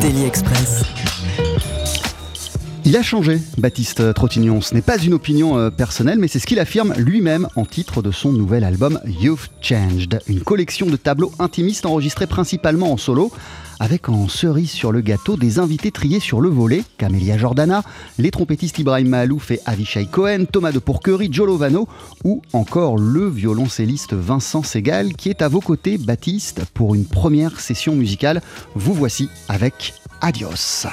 Daily Express. Il a changé, Baptiste Trottignon. Ce n'est pas une opinion euh, personnelle, mais c'est ce qu'il affirme lui-même en titre de son nouvel album You've Changed, une collection de tableaux intimistes enregistrés principalement en solo, avec en cerise sur le gâteau des invités triés sur le volet, Camélia Jordana, les trompettistes Ibrahim Mahalouf et Avishai Cohen, Thomas de Pourquerie, Joe Lovano, ou encore le violoncelliste Vincent Segal, qui est à vos côtés, Baptiste, pour une première session musicale. Vous voici avec Adios.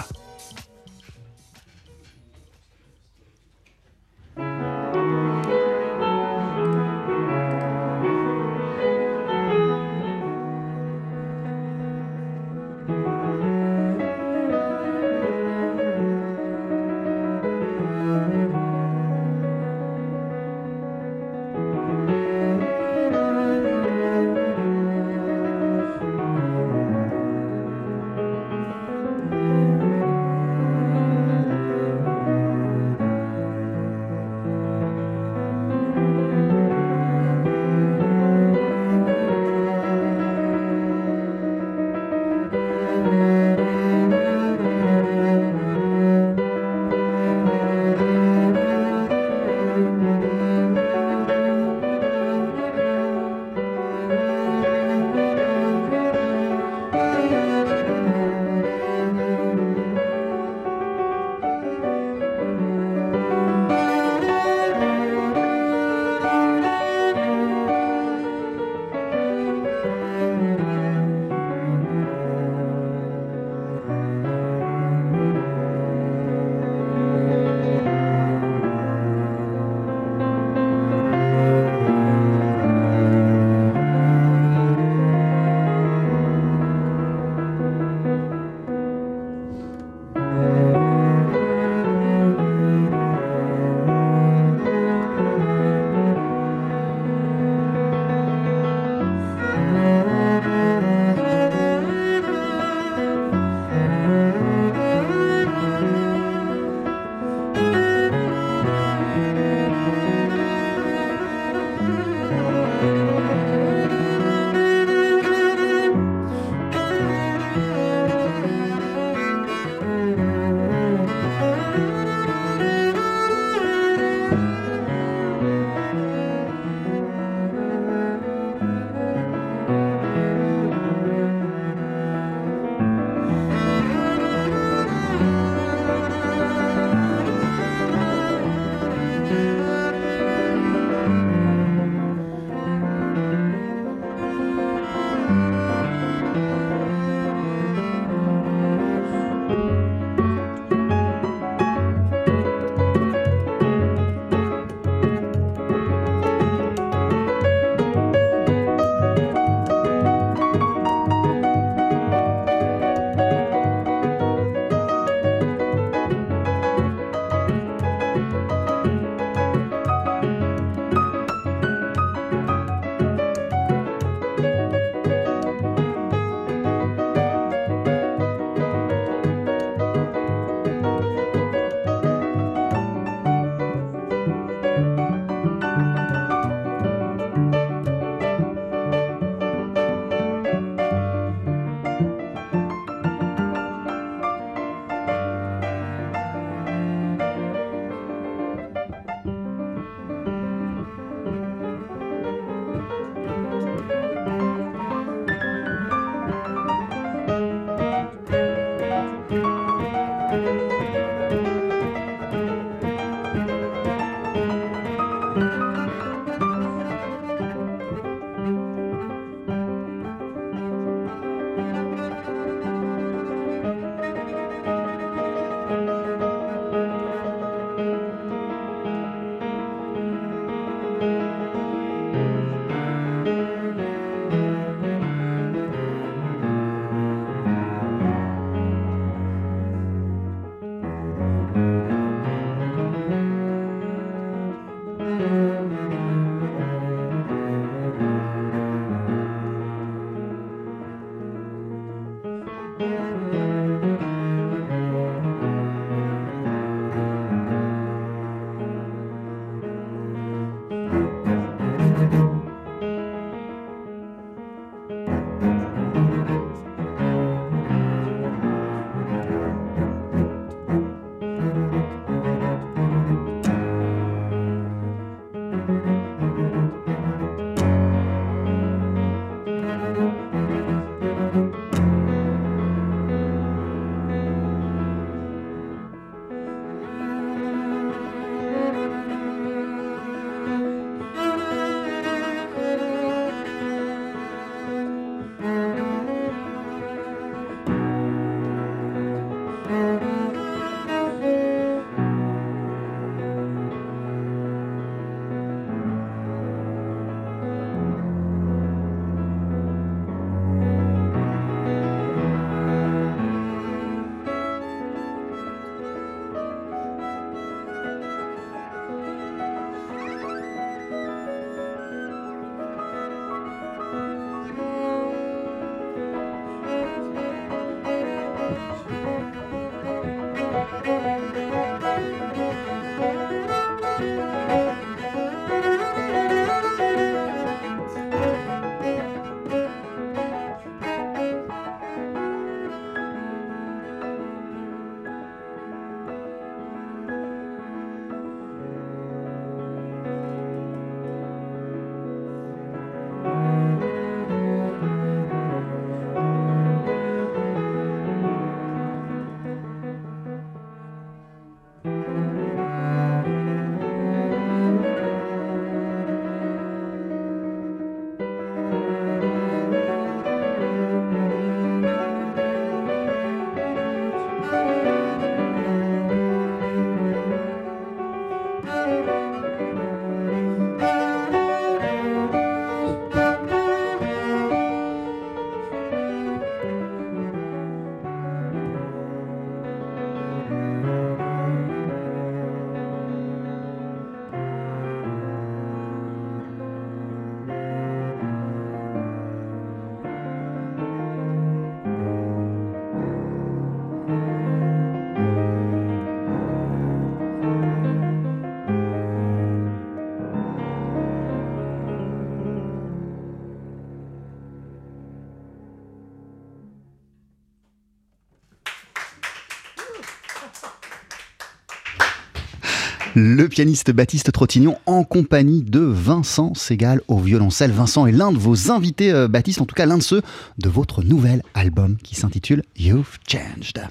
Le pianiste Baptiste Trottignon en compagnie de Vincent Segal au violoncelle. Vincent est l'un de vos invités, euh, Baptiste, en tout cas l'un de ceux de votre nouvel album qui s'intitule You've Changed.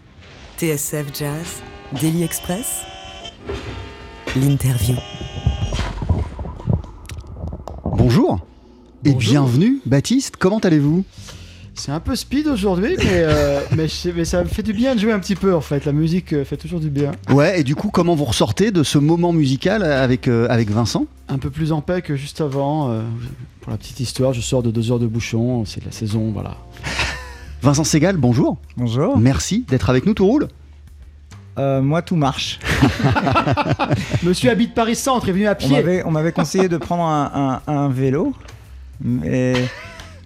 TSF Jazz, Daily Express, l'interview. Bonjour et bienvenue, Baptiste. Comment allez-vous? C'est un peu speed aujourd'hui, mais, euh, mais, ça me fait du bien de jouer un petit peu en fait. La musique euh, fait toujours du bien. Ouais, et du coup, comment vous ressortez de ce moment musical avec, euh, avec Vincent? Un peu plus en paix que juste avant. euh, pour la petite histoire, je sors de deux heures de bouchon. C'est la saison, voilà. Vincent Segal, bonjour. Bonjour. Merci d'être avec nous, tout roule Euh, moi, tout marche. Monsieur habite Paris Centre, est venu à pied. on m'avait conseillé de prendre un, un- un vélo, mais,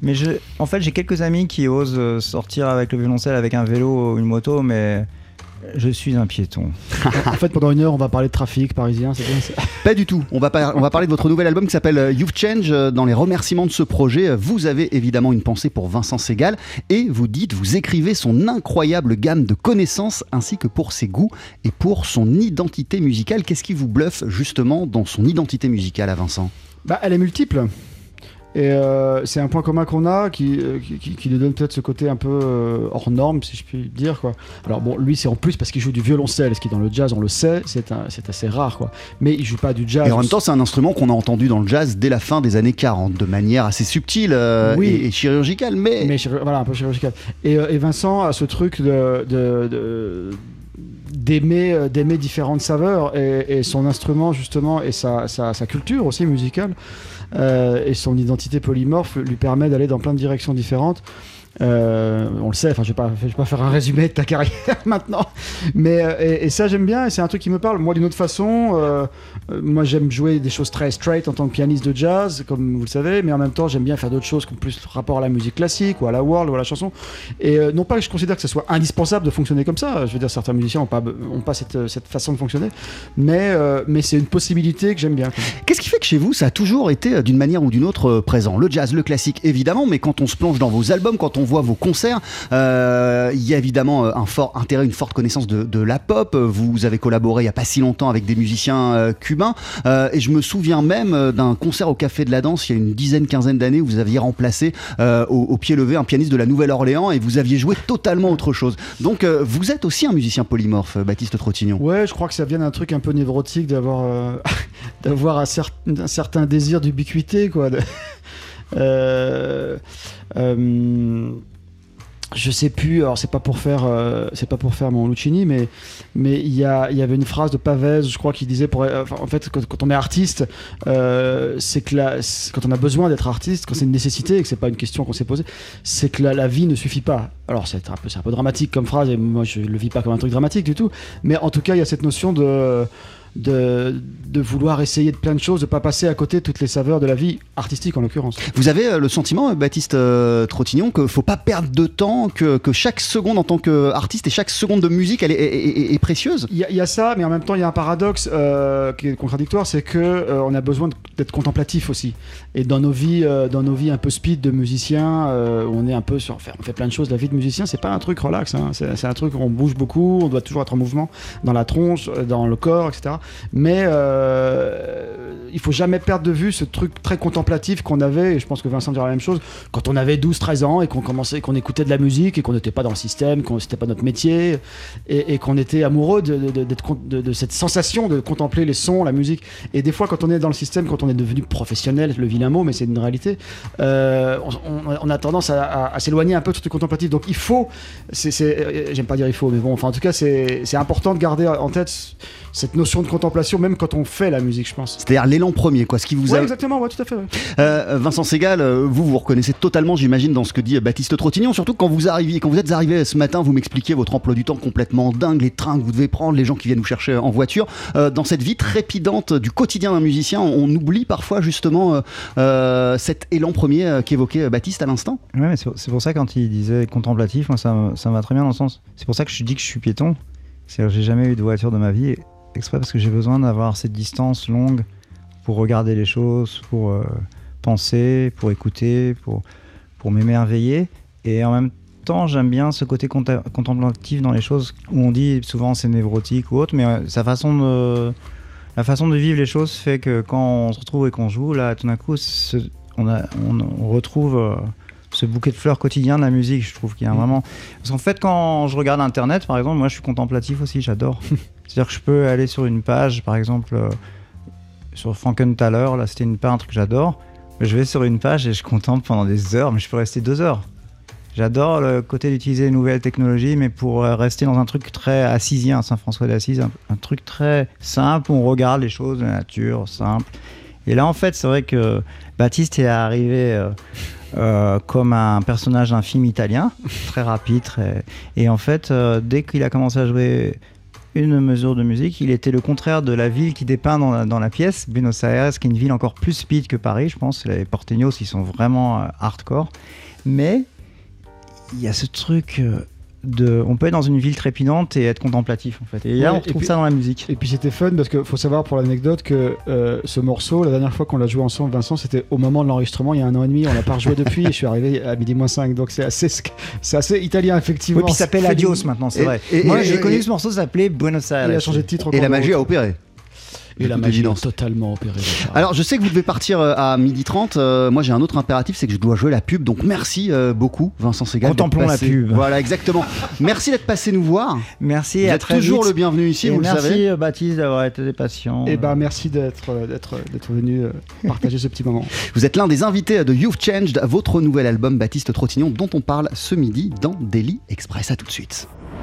mais je, en fait, j'ai quelques amis qui osent euh, sortir avec le violoncelle avec un vélo ou une moto, mais je suis un piéton. En fait, pendant une heure, on va parler de trafic parisien. C'est bien. ça. Pas du tout. On va, par- on va parler de votre nouvel album qui s'appelle euh, You've Changed. Euh, Dans les remerciements de ce projet, vous avez évidemment une pensée pour Vincent Segal et vous dites, vous écrivez son incroyable gamme de connaissances ainsi que pour ses goûts et pour son identité musicale. Qu'est-ce qui vous bluffe justement dans son identité musicale à Vincent? Bah, elle est multiple. Et euh, c'est un point commun qu'on a qui, euh, qui, qui- qui lui donne peut-être ce côté un peu euh, hors norme, si je puis dire. Quoi. Alors bon, lui, c'est en plus parce qu'il joue du violoncelle, ce qui dans le jazz, on le sait, c'est un- c'est assez rare. Quoi. Mais il joue pas du jazz. Et en même temps, c'est un instrument qu'on a entendu dans le jazz dès la fin des années 40, de manière assez subtile euh, Oui. et, et chirurgicale, mais, voilà, un peu chirurgical. Et, et Vincent a ce truc de, de- de- d'aimer euh, d'aimer différentes saveurs et, et son instrument justement et sa, sa, sa culture aussi musicale et son identité polymorphe lui permet d'aller dans plein de directions différentes Euh, on le sait, enfin, je vais vais pas faire un résumé de ta carrière maintenant, mais euh, et, ça j'aime bien, et c'est un truc qui me parle. Moi, d'une autre façon, euh, moi j'aime jouer des choses très straight en tant que pianiste de jazz, comme vous le savez, mais en même temps j'aime bien faire d'autres choses qui ont plus rapport à la musique classique ou à la world ou à la chanson. Et non pas que je considère que ce soit indispensable de fonctionner comme ça. Je veux dire, certains musiciens n'ont pas, ont pas cette, cette façon de fonctionner, mais mais c'est une possibilité que j'aime bien. Qu'est-ce qui fait que chez vous, ça a toujours été d'une manière ou d'une autre présent? Le jazz, le classique, évidemment, mais quand on se plonge dans vos albums, quand on voit vos concerts, euh, il y a évidemment euh, un fort intérêt, une forte connaissance de, la pop. Vous avez collaboré il n'y a pas si longtemps avec des musiciens euh, cubains, et je me souviens même d'un concert au Café de la Danse il y a une dizaine, quinzaine d'années où vous aviez remplacé au, pied levé un pianiste de la Nouvelle-Orléans et vous aviez joué totalement autre chose. Donc vous êtes aussi un musicien polymorphe, Baptiste Trottignon. Ouais, je crois que ça vient d'un truc un peu névrotique d'avoir un, cer- un certain désir d'ubiquité, quoi. Euh, euh, je sais plus. Alors c'est pas pour faire, euh, c'est pas pour faire mon Lucchini, mais mais il y y avait une phrase de Pavès, je crois, qui disait pour, en fait quand, on est artiste, c'est que quand on a besoin d'être artiste, quand c'est une nécessité et que c'est pas une question qu'on s'est posée, c'est que la, la vie ne suffit pas. Alors c'est un peu c'est un peu dramatique comme phrase et moi je le vis pas comme un truc dramatique du tout, mais en tout cas il y a cette notion de de, de vouloir essayer de plein de choses, de pas passer à côté de toutes les saveurs de la vie artistique en l'occurrence. Vous avez euh, le sentiment, euh, Baptiste euh, Trottignon, qu'il faut pas perdre de temps, que, que chaque seconde en tant qu'artiste et chaque seconde de musique, elle est, est- est- est précieuse? Il y, a- il y a ça, mais en même temps, il y a un paradoxe euh, qui est contradictoire, c'est que euh, on a besoin d'être contemplatif aussi. Et dans nos vies, dans nos vies un peu speed de musiciens, où on est un peu sur, on fait plein de choses. La vie de musicien, c'est pas un truc relax. hein. C'est un truc où on bouge beaucoup, on doit toujours être en mouvement dans la tronche, dans le corps, etc. Mais euh, il faut jamais perdre de vue ce truc très contemplatif qu'on avait. Et je pense que Vincent dira la même chose quand on avait 12-13 ans et qu'on commençait, qu'on écoutait de la musique et qu'on n'était pas dans le système, qu'on c'était pas notre métier et, qu'on était amoureux de, de- de- cette sensation de contempler les sons, la musique. Et des fois, quand on est dans le système, quand on est devenu professionnel, le vilain mot, mais c'est une réalité, euh, on, a tendance à, s'éloigner un peu de ce truc contemplatif. Donc il faut, c'est, euh, j'aime pas dire il faut, mais bon, enfin en tout cas, c'est, c'est important de garder en tête cette notion de contemplation, même quand on fait la musique, je pense. C'est-à-dire l'élan premier, quoi. Ce qui vous Ouais, a... exactement, ouais, tout à fait. ouais. Euh, Vincent Segal, euh, vous vous reconnaissez totalement, j'imagine, dans ce que dit euh, Baptiste Trottignon. Surtout quand vous arriviez, quand vous êtes arrivé ce matin, vous m'expliquiez votre emploi du temps complètement dingue, les trains que vous devez prendre, les gens qui viennent vous chercher en voiture. Euh, dans cette vie trépidante du quotidien d'un musicien, on, on oublie parfois justement euh, euh, cet élan premier qu'évoquait Baptiste à l'instant? Ouais, mais c'est pour ça quand il disait contemplatif, moi ça, me- ça me va très bien dans le sens. C'est pour ça que je dis que je suis piéton. C'est-à-dire que j'ai jamais eu de voiture de ma vie, exprès parce que j'ai besoin d'avoir cette distance longue pour regarder les choses, pour euh, penser, pour écouter, pour, pour m'émerveiller. Et en même temps, j'aime bien ce côté contemplatif dans les choses où on dit souvent c'est névrotique ou autre, mais euh, sa façon de. La façon de vivre les choses fait que quand on se retrouve et qu'on joue, là, tout d'un coup, on, on retrouve euh, ce bouquet de fleurs quotidien de la musique. Je trouve qu'il y a vraiment. Parce qu'en fait, quand je regarde Internet, par exemple, moi, je suis contemplatif aussi. J'adore. C'est-à-dire que je peux aller sur une page, par exemple, euh, sur Frankenthaler. Là, c'était une page un truc que j'adore. Je vais sur une page et je contemple pendant des heures, mais je peux rester deux heures. J'adore le côté d'utiliser les nouvelles technologies, mais pour euh, rester dans un truc très assisien, Saint-François d'Assise, un, un truc très simple où on regarde les choses de la nature, simple. Et là, en fait, c'est vrai que Baptiste est arrivé euh, euh, comme un personnage d'un film italien, très rapide, et en fait, euh, dès qu'il a commencé à jouer une mesure de musique, il était le contraire de la ville qui dépeint dans la, dans la pièce, Buenos Aires, qui est une ville encore plus speed que Paris, je pense. Les Porteños, ils sont vraiment euh, hardcore. Mais il y a ce truc de. On peut être dans une ville trépidante et être contemplatif, en fait. Et là, Ouais, on et retrouve puis- ça dans la musique. Et puis c'était fun parce qu'il faut savoir pour l'anecdote que euh, ce morceau, la dernière fois qu'on l'a joué ensemble, Vincent, c'était au moment de l'enregistrement il y a un an et demi. On l'a pas rejoué depuis et je suis arrivé à midi moins 5. Donc c'est assez, c'est assez italien effectivement. Oui, puis il s'appelle Adios maintenant, c'est vrai. et- Moi, j'ai connu et- ce morceau, ça s'appelait Buenos Aires. Il a changé de titre. Et la magie a opéré. Et la magie a totalement opéré. Alors, je sais que vous devez partir euh, à 12h30. euh, moi, j'ai un autre impératif, c'est que je dois jouer la pub. Donc, merci euh, beaucoup, Vincent Segal. Contemplons la pub. Voilà, exactement. merci d'être passé nous voir. Merci, vous à êtes très toujours vite. le bienvenu ici, Et vous le merci savez. euh, Baptiste d'avoir été patient. Et ben merci d'être d'être d'être venu partager ce petit moment. Vous êtes l'un des invités de You've Changed, votre nouvel album Baptiste Trottignon, dont on parle ce midi dans Daily Express. À tout de suite.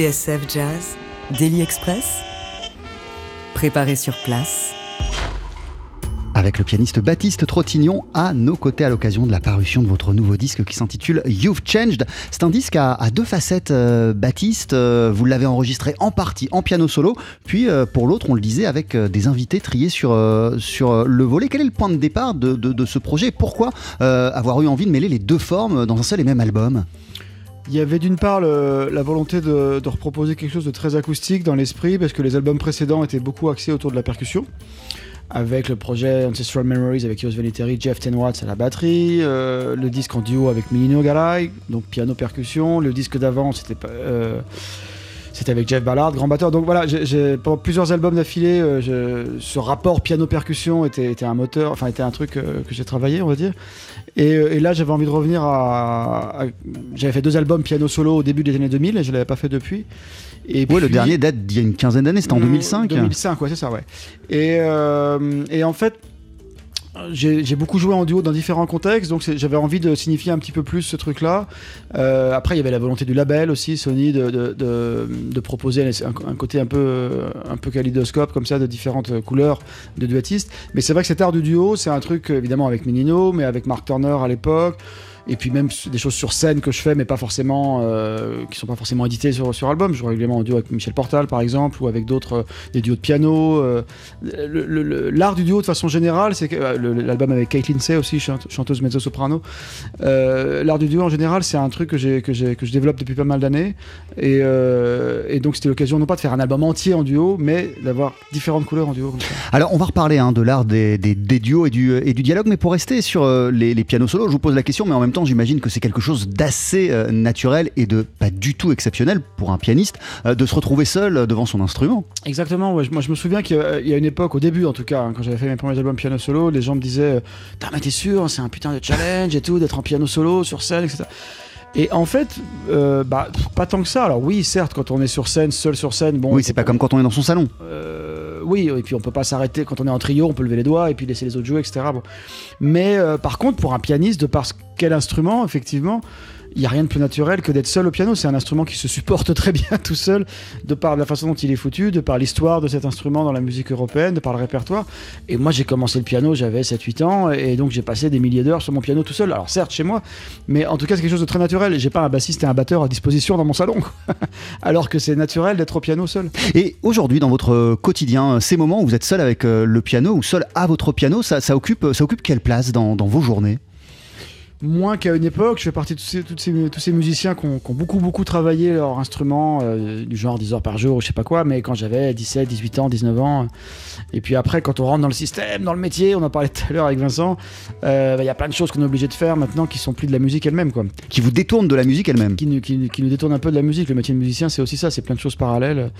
TSF Jazz, Daily Express, préparé sur place. Avec le pianiste Baptiste Trottignon à nos côtés à l'occasion de la parution de votre nouveau disque qui s'intitule You've Changed. C'est un disque à, deux facettes, euh, Baptiste. Euh, vous l'avez enregistré en partie en piano solo, puis euh, pour l'autre, on le disait, avec des invités triés sur, sur le volet. Quel est le point de départ de, ce projet? Et Pourquoi avoir eu envie de mêler les deux formes dans un seul et même album? Il y avait d'une part la volonté de, reproposer quelque chose de très acoustique dans l'esprit, parce que les albums précédents étaient beaucoup axés autour de la percussion. Avec le projet Ancestral Memories avec Yos Vaniteri, Jeff Tenwatts à la batterie, euh, le disque en duo avec Milino Garay, donc piano-percussion. Le disque d'avant, c'était pas. euh, c'était avec Jeff Ballard, grand batteur. Donc voilà, j'ai- pendant plusieurs albums d'affilée, euh, ce rapport piano-percussion était, était un moteur, enfin était un truc euh, que j'ai travaillé, on va dire. Et, euh, et là, j'avais envie de revenir à. à- j'avais fait deux albums piano solo au début des années 2000 et je l'avais pas fait depuis. Et Ouais, le dernier date d'il y a une quinzaine d'années, c'était en Mmh, 2005. 2005, ouais, c'est ça, ouais. Et, euh, et en fait, j'ai beaucoup joué en duo dans différents contextes, donc j'avais envie de signifier un petit peu plus ce truc-là. Euh, après, il y avait la volonté du label aussi, Sony, de, proposer un, un côté un peu, un peu kaléidoscope, comme ça, de différentes couleurs de duettistes. Mais c'est vrai que cet art du duo, c'est un truc, évidemment, avec Menino, mais avec Mark Turner à l'époque. Et puis même des choses sur scène que je fais, mais pas forcément, euh, qui sont pas forcément éditées sur, sur album. Je joue régulièrement en duo avec Michel Portal, par exemple, ou avec d'autres, euh, des duos de piano. euh. L'art du duo, de façon générale, c'est euh, l'album avec Kate Lindsay aussi, chante- chanteuse mezzo-soprano. L'art du duo, en général, c'est un truc que, que, que je développe depuis pas mal d'années. Et, donc, c'était l'occasion non pas de faire un album entier en duo, mais d'avoir différentes couleurs en duo. Alors, on va reparler hein, de l'art des, duos et du, dialogue, mais pour rester sur les pianos solos, je vous pose la question, mais en même temps, j'imagine que c'est quelque chose d'assez euh, naturel et de pas du tout exceptionnel pour un pianiste euh, de se retrouver seul euh, devant son instrument. Exactement, moi je me souviens qu'il y a- une époque, au début en tout cas, hein, quand j'avais fait mes premiers albums piano solo, les gens me disaient t'es sûr, c'est un putain de challenge et tout, d'être en piano solo sur scène, etc. Et en fait, euh, bah, pas tant que ça. Alors oui, certes, quand on est sur scène, seul sur scène, bon. oui, c'est pas comme quand on est dans son salon. Euh, oui, et puis on peut pas s'arrêter quand on est en trio, on peut lever les doigts et puis laisser les autres jouer, etc. Bon. Mais euh, par contre, pour un pianiste, de par quel instrument, effectivement, il n'y a rien de plus naturel que d'être seul au piano. C'est un instrument qui se supporte très bien tout seul, de par la façon dont il est foutu, de par l'histoire de cet instrument dans la musique européenne, de par le répertoire. Et moi, j'ai commencé le piano, j'avais 7-8 ans, et donc j'ai passé des milliers d'heures sur mon piano tout seul. Alors certes, chez moi, mais en tout cas, c'est quelque chose de très naturel. J'ai pas un bassiste et un batteur à disposition dans mon salon, alors que c'est naturel d'être au piano seul. Et aujourd'hui, dans votre quotidien, ces moments où vous êtes seul avec euh, le piano ou seul à votre piano, ça, occupe, quelle place dans vos journées? Moins qu'à une époque, je fais partie de tous ces, toutes ces- tous ces musiciens qui ont, qui ont beaucoup beaucoup travaillé leur instrument, euh, du genre 10 heures par jour ou je sais pas quoi, mais quand j'avais 17, 18 ans, 19 ans, euh, et puis après quand on rentre dans le système, dans le métier, on en parlait tout à l'heure avec Vincent, euh, bah, il y a plein de choses qu'on est obligé de faire maintenant qui sont plus de la musique elle-même, quoi. qui vous détourne de la musique elle-même qui- qui nous détournent un peu de la musique. Le métier de musicien, c'est aussi ça, c'est plein de choses parallèles.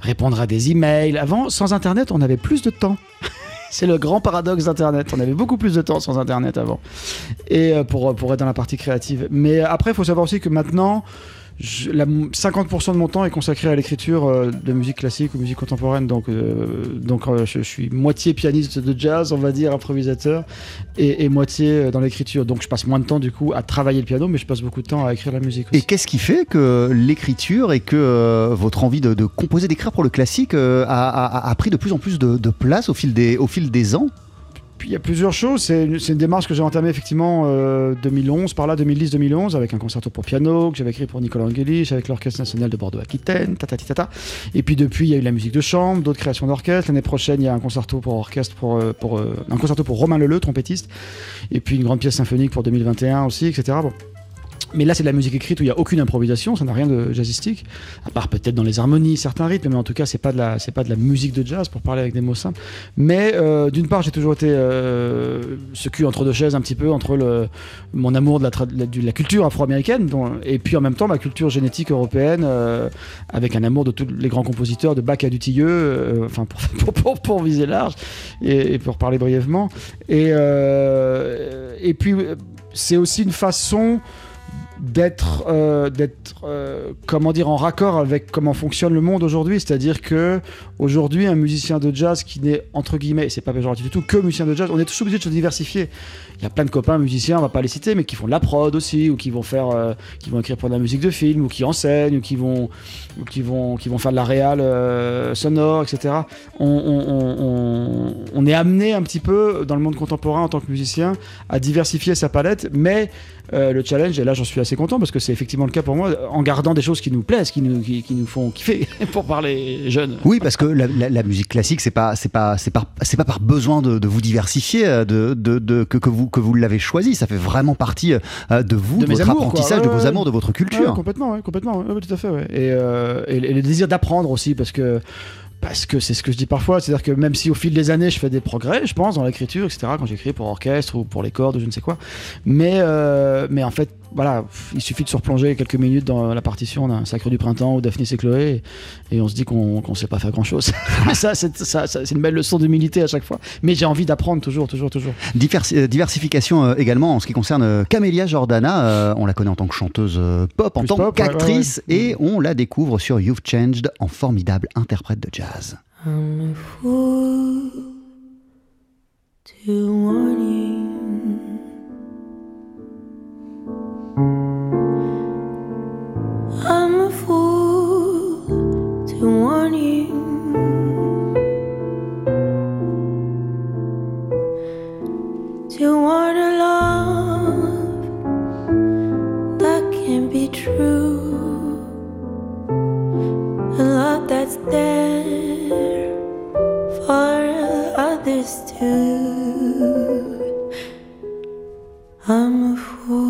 Répondre à des emails. Avant, sans Internet, on avait plus de temps. C'est le grand paradoxe d'Internet. On avait beaucoup plus de temps sans Internet avant. Et euh, pour, pour être dans la partie créative. Mais après, il faut savoir aussi que maintenant, je- la, 50% de mon temps est consacré à l'écriture euh, de musique classique ou musique contemporaine. Donc, euh, donc euh, je, je suis moitié pianiste de jazz, on va dire, improvisateur, et, et moitié dans l'écriture. Donc je passe moins de temps du coup à travailler le piano, mais je passe beaucoup de temps à écrire la musique aussi. Et qu'est-ce qui fait que l'écriture et que votre envie de, de composer, d'écrire pour le classique a, a- a pris de plus en plus de, de place au fil des, au fil des ans? Puis il y a plusieurs choses. C'est une, démarche que j'ai entamée effectivement euh, 2011, par là 2010-2011, avec un concerto pour piano que j'avais écrit pour Nicolas Angelich, avec l'Orchestre National de Bordeaux-Aquitaine, tatati tata. Et puis depuis, il y a eu la musique de chambre, d'autres créations d'orchestre. L'année prochaine, il y a un concerto pour orchestre, pour, euh, euh, un concerto pour Romain Leleu, trompettiste. Et puis une grande pièce symphonique pour 2021 aussi, etc. Bon. Mais là, c'est de la musique écrite où il n'y a aucune improvisation, ça n'a rien de jazzistique, à part peut-être dans les harmonies, certains rythmes, mais en tout cas, c'est pas pas de la musique de jazz pour parler avec des mots simples. Mais euh, d'une part, j'ai toujours été euh, ce cul entre deux chaises un petit peu entre le, mon amour de la, culture afro-américaine et puis en même temps ma culture génétique européenne euh, avec un amour de tous les grands compositeurs de Bach à Dutilleux, euh, enfin pour, pour, pour, viser large et, et pour parler brièvement. Et, et puis c'est aussi une façon d'être euh, d'être euh, comment dire en raccord avec comment fonctionne le monde aujourd'hui. C'est-à-dire que aujourd'hui un musicien de jazz qui n'est entre guillemets et c'est pas péjoratif du tout que musicien de jazz on est tous obligés de se diversifier. Il y a plein de copains musiciens on va pas les citer mais qui font de la prod aussi ou qui vont faire euh, qui vont écrire pour de la musique de film ou qui enseignent ou qui vont ou qui vont qui vont faire de la réal euh, sonore etc on- on- on- on est amené un petit peu dans le monde contemporain en tant que musicien à diversifier sa palette mais euh, le challenge, et là j'en suis assez content parce que c'est effectivement le cas pour moi, en gardant des choses qui nous plaisent, qui nous, qui, qui nous font kiffer, pour parler jeune. Oui, parce que la, la- la musique classique, c'est pas, c'est pas, c'est pas, c'est pas par besoin de, de vous diversifier, euh, de, de, de- que, que vous, que vous l'avez choisi. Ça fait vraiment partie euh, de vous, De votre amours, apprentissage, Ouais, de vos amours, de votre culture. complètement, ouais, complètement, ouais, ouais, tout à fait. Et, euh, et, et le désir d'apprendre aussi, parce que parce que c'est ce que je dis parfois, c'est-à-dire que même si au fil des années je fais des progrès, je pense, dans l'écriture, etc., quand j'écris pour orchestre ou pour les cordes ou je ne sais quoi, mais, euh, mais en fait, voilà, il suffit de se replonger quelques minutes dans la partition d'un Sacre du Printemps ou Daphnis et Chloé, et, et on se dit qu'on qu'on sait pas faire grand-chose. ça, c'est ça, ça, c'est une belle leçon d'humilité à chaque fois. Mais j'ai envie d'apprendre toujours, toujours, toujours. Diversi- euh, diversification euh, également en ce qui concerne euh, Camélia Jordana. euh, on la connaît en tant que chanteuse pop, en Plus tant qu'actrice, ouais, ouais. et on la découvre sur You've Changed en formidable interprète de jazz. I'm a fool to want you. I'm a fool to want you. To want a love that can be true. A love that's there for others too. I'm a fool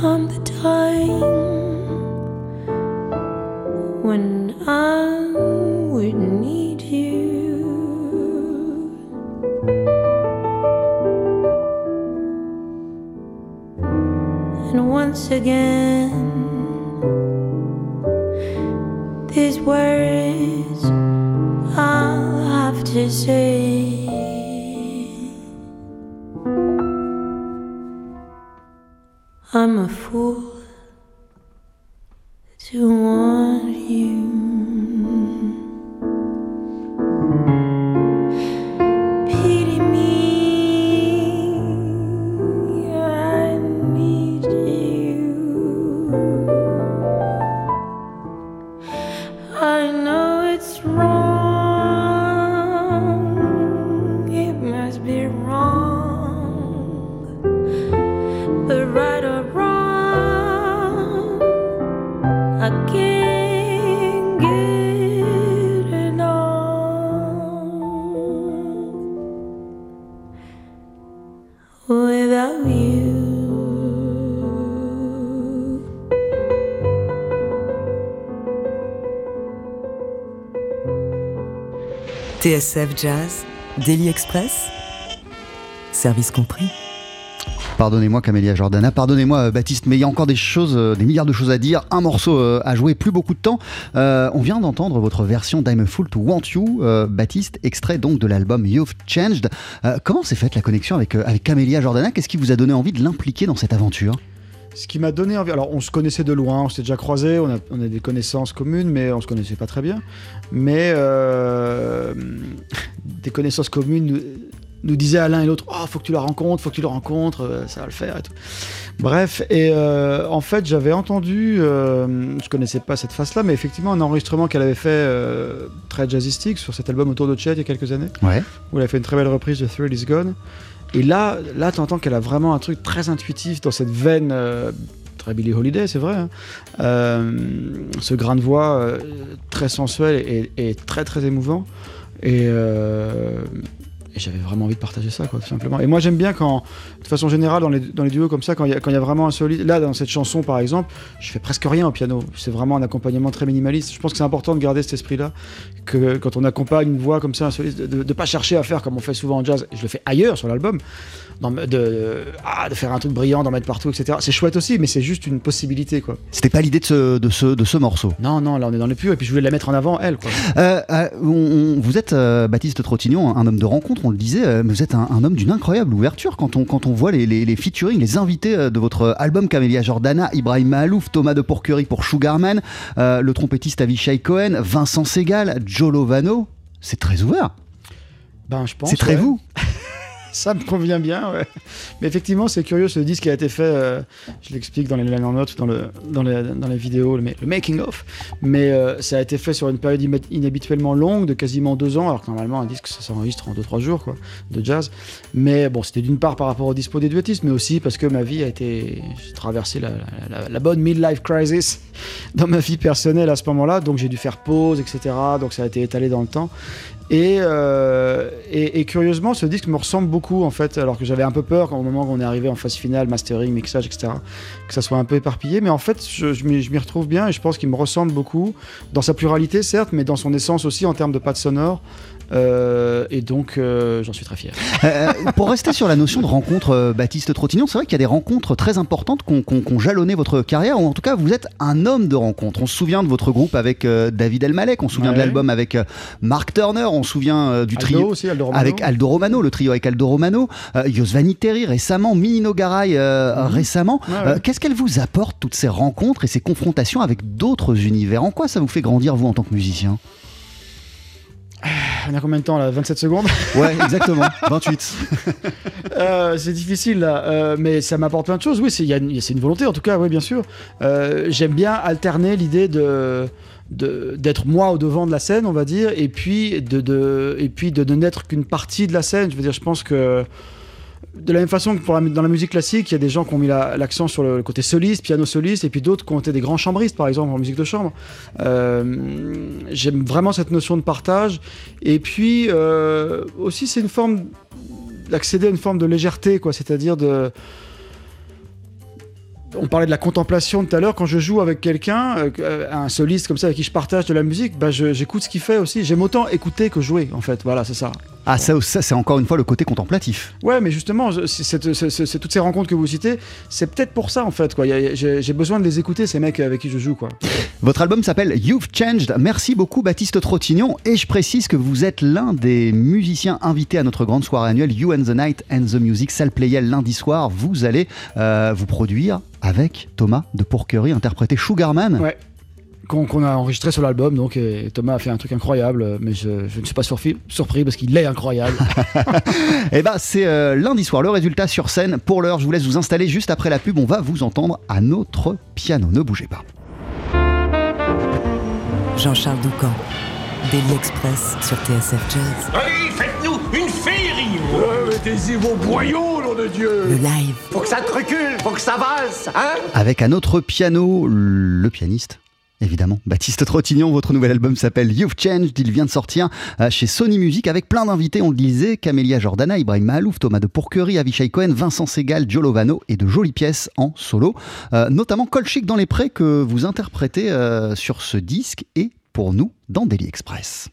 Come the time when I would need you. And once again, these words I'll have to say. TSF Jazz, Daily Express, service compris. Pardonnez-moi Camélia Jordana, pardonnez-moi euh, Baptiste, mais il y a encore des choses, euh, des milliards de choses à dire, un morceau euh, à jouer, plus beaucoup de temps. On vient d'entendre votre version d'I'm a Fool to Want You, Baptiste, extrait donc de l'album You've Changed. Comment s'est faite la connexion avec, avec Camélia Jordana? Qu'est-ce qui vous a donné envie de l'impliquer dans cette aventure? Ce qui m'a donné envie. Alors, on se connaissait de loin, on s'était déjà croisés, on a, on a des connaissances communes, mais on se connaissait pas très bien. Mais euh, des connaissances communes nous, nous disaient à l'un et l'autre Oh, faut que tu la rencontres, faut que tu le rencontres, euh, ça va le faire et tout. Bref, et euh, en fait, j'avais entendu, euh, je connaissais pas cette face-là, mais effectivement, un enregistrement qu'elle avait fait très jazzistique sur cet album autour de Chet il y a quelques années Ouais. où elle a fait une très belle reprise de Thrill Is Gone. Et là, là tu entends qu'elle a vraiment un truc très intuitif dans cette veine euh, très Billie Holiday, c'est vrai. hein. Euh, ce grain de voix euh, très sensuel et, très très émouvant. Et j'avais vraiment envie de partager ça, quoi, tout simplement. Et moi, j'aime bien quand, de façon générale, dans les, dans les duos comme ça, quand il y, y a vraiment un solide. Là, dans cette chanson, par exemple, je fais presque rien au piano. C'est vraiment un accompagnement très minimaliste. Je pense que c'est important de garder cet esprit-là, que quand on accompagne une voix comme ça, un soliste, de ne pas chercher à faire comme on fait souvent en jazz. Je le fais ailleurs sur l'album, d'en- de, de, ah, de faire un truc brillant, d'en mettre partout, etc. C'est chouette aussi, mais c'est juste une possibilité, quoi. C'était pas l'idée de ce, de, ce, de ce morceau? Non, non, là on est dans le pur, et puis je voulais la mettre en avant, elle, quoi. Euh, euh, on- on- vous êtes euh, Baptiste Trottignon, un homme de rencontre, on le disait, euh, mais vous êtes un, un homme d'une incroyable ouverture quand on, quand on voit les, les, les featuring, les invités euh, de votre album Camélia Jordana, Ibrahim Mahalouf, Thomas de Pourquerie pour Sugarman, euh, le trompettiste Avishai Cohen, Vincent Segal, Joe Lovano. C'est très ouvert. Ben, je pense. C'est très ouais. vous. Ça me convient bien, ouais. Mais effectivement, c'est curieux, ce disque a été fait, euh, je l'explique dans les liner notes, dans, le, dans, les, dans les vidéos, le, ma- le making of, mais euh, ça a été fait sur une période inhabituellement longue, de quasiment deux ans, alors que normalement un disque ça s'enregistre en deux trois jours, quoi, de jazz. Mais bon, c'était d'une part par rapport au dispo des duettistes, mais aussi parce que ma vie a été, j'ai traversé la, la- la- la bonne midlife crisis dans ma vie personnelle à ce moment-là, donc j'ai dû faire pause, etc. Donc ça a été étalé dans le temps. Et, euh, et curieusement, ce disque me ressemble beaucoup en fait, alors que j'avais un peu peur au moment où on est arrivé en phase finale, mastering, mixage, etc., que ça soit un peu éparpillé. Mais en fait, je, je m'y retrouve bien et je pense qu'il me ressemble beaucoup dans sa pluralité, certes, mais dans son essence aussi en termes de pattes sonores. Euh, et donc, euh, j'en suis très fier. Euh, pour rester sur la notion de rencontre, Baptiste Trottignon, c'est vrai qu'il y a des rencontres très importantes qui ont jalonné votre carrière, ou en tout cas, vous êtes un homme de rencontre. On se souvient de votre groupe avec David Elmalek, on se souvient de l'album avec Mark Turner, on se souvient du Aldo trio. aussi, Aldo Romano. Avec Aldo Romano, le trio avec Aldo Romano, Yosvani Terry récemment, Minino Garay récemment. Mhm. Ouais, ouais. Qu'est-ce qu'elles vous apportent, toutes ces rencontres et ces confrontations avec d'autres univers? En quoi ça vous fait grandir, vous, en tant que musicien? On a combien de temps là 27 secondes Ouais, exactement, 28. Euh, c'est difficile là, Euh, mais ça m'apporte plein de choses. Oui, c'est il une, volonté en tout cas, oui, bien sûr. Euh, J'aime bien alterner l'idée de d'être moi au devant de la scène, on va dire, et puis de, de et puis de, de n'être qu'une partie de la scène. Je veux dire, je pense que de la même façon que dans la musique classique, il y a des gens qui ont mis la- l'accent sur le côté soliste, piano soliste, et puis d'autres qui ont été des grands chambristes, par exemple, en musique de chambre. Euh, J'aime vraiment cette notion de partage. Et puis euh, aussi, c'est une forme d'accéder à une forme de légèreté, quoi. C'est-à-dire de. On parlait de la contemplation tout à l'heure. Quand je joue avec quelqu'un, euh, un soliste comme ça avec qui je partage de la musique, bah, j'écoute ce qu'il fait aussi. J'aime autant écouter que jouer, en fait. Voilà, c'est ça. Ah, ça, ça c'est encore une fois le côté contemplatif. Ouais, mais justement, c'est- toutes ces rencontres que vous citez, c'est peut-être pour ça, en fait. quoi. J'ai besoin de les écouter, ces mecs avec qui je joue, quoi. Votre album s'appelle You've Changed. Merci beaucoup Baptiste Trottignon. Et je précise que vous êtes l'un des musiciens invités à notre grande soirée annuelle You and the Night and the Music, salle Playel lundi soir. Vous allez euh, vous produire avec Thomas de Pourquerie, interprété Sugarman. Ouais. Qu'on a enregistré sur l'album, donc et Thomas a fait un truc incroyable, euh, mais je, je ne suis pas surpris, surpris parce qu'il est incroyable. Et ben c'est euh, lundi soir, le résultat sur scène. Pour l'heure, je vous laisse vous installer juste après la pub. On va vous entendre à notre piano. Ne bougez pas. Jean-Charles Doucan, Daily Express sur TSF Jazz. Allez, faites-nous une féerie Mettez-y vos boyaux, nom de Dieu Le live, Faut que ça te recule, faut que ça valse, hein? Avec à notre piano, le pianiste. Évidemment, Baptiste Trottignon, votre nouvel album s'appelle You've Changed, il vient de sortir euh, chez Sony Music avec plein d'invités, on le disait, Camélia Jordana, Ibrahim Mahalouf, Thomas de Pourquerie, Avishai Cohen, Vincent Segal, Joe Lovano et de jolies pièces en solo, Euh, notamment Colchic dans les prés que vous interprétez euh, sur ce disque et pour nous dans Daily Express.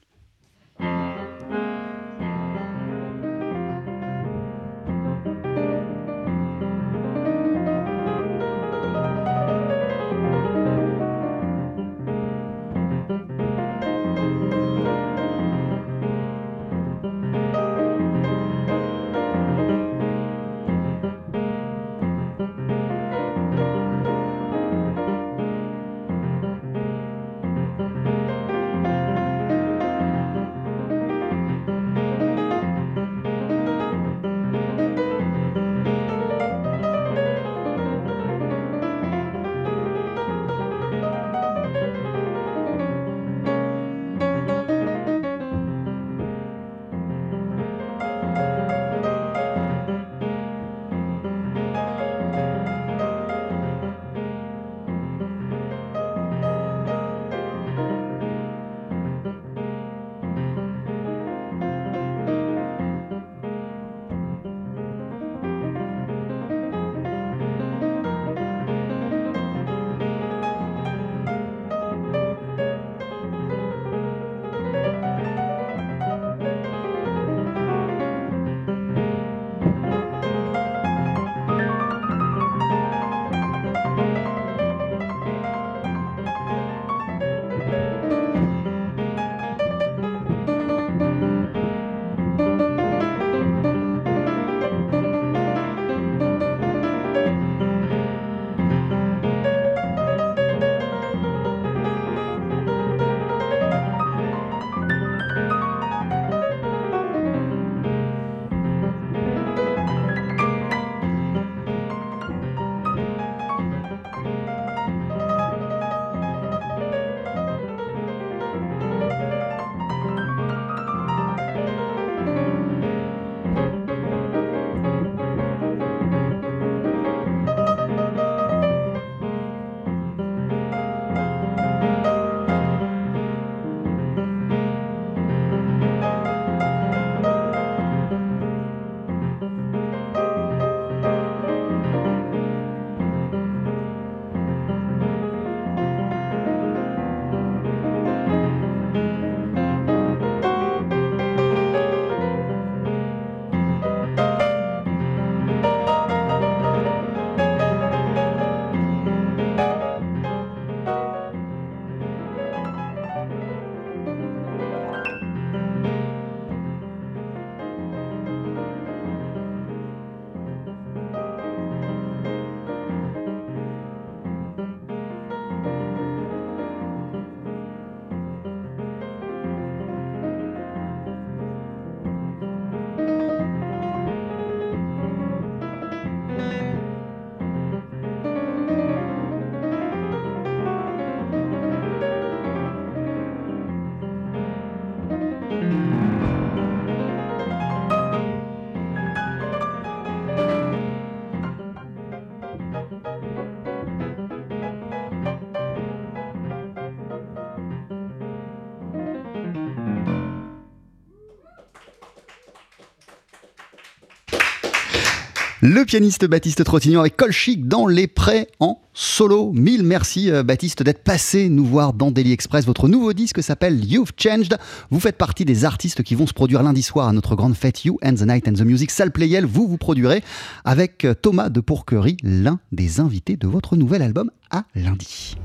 Le pianiste Baptiste Trottignon avec Colchic dans les prêts en solo. Mille merci euh, Baptiste d'être passé nous voir dans Daily Express. Votre nouveau disque s'appelle You've Changed. Vous faites partie des artistes qui vont se produire lundi soir à notre grande fête You and the Night and the Music Salle Playel. Vous vous produirez avec euh, Thomas de Pourquerie, l'un des invités de votre nouvel album à lundi.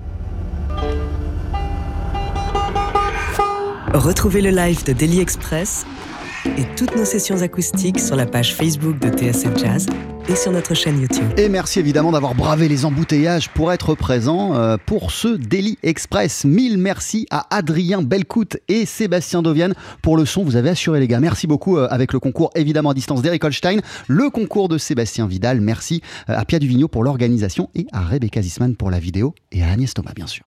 Retrouvez le live de Daily Express et toutes nos sessions acoustiques sur la page Facebook de TSF Jazz et sur notre chaîne YouTube. Et merci évidemment d'avoir bravé les embouteillages pour être présent euh, pour ce Daily Express. Mille merci à Adrien Belcout et Sébastien Dovienne pour le son. Vous avez assuré les gars. Merci beaucoup euh, avec le concours évidemment à distance d'Eric Holstein, le concours de Sébastien Vidal. Merci euh, à Pia Duvigneau pour l'organisation et à Rebecca Zisman pour la vidéo et à Agnès Thomas bien sûr.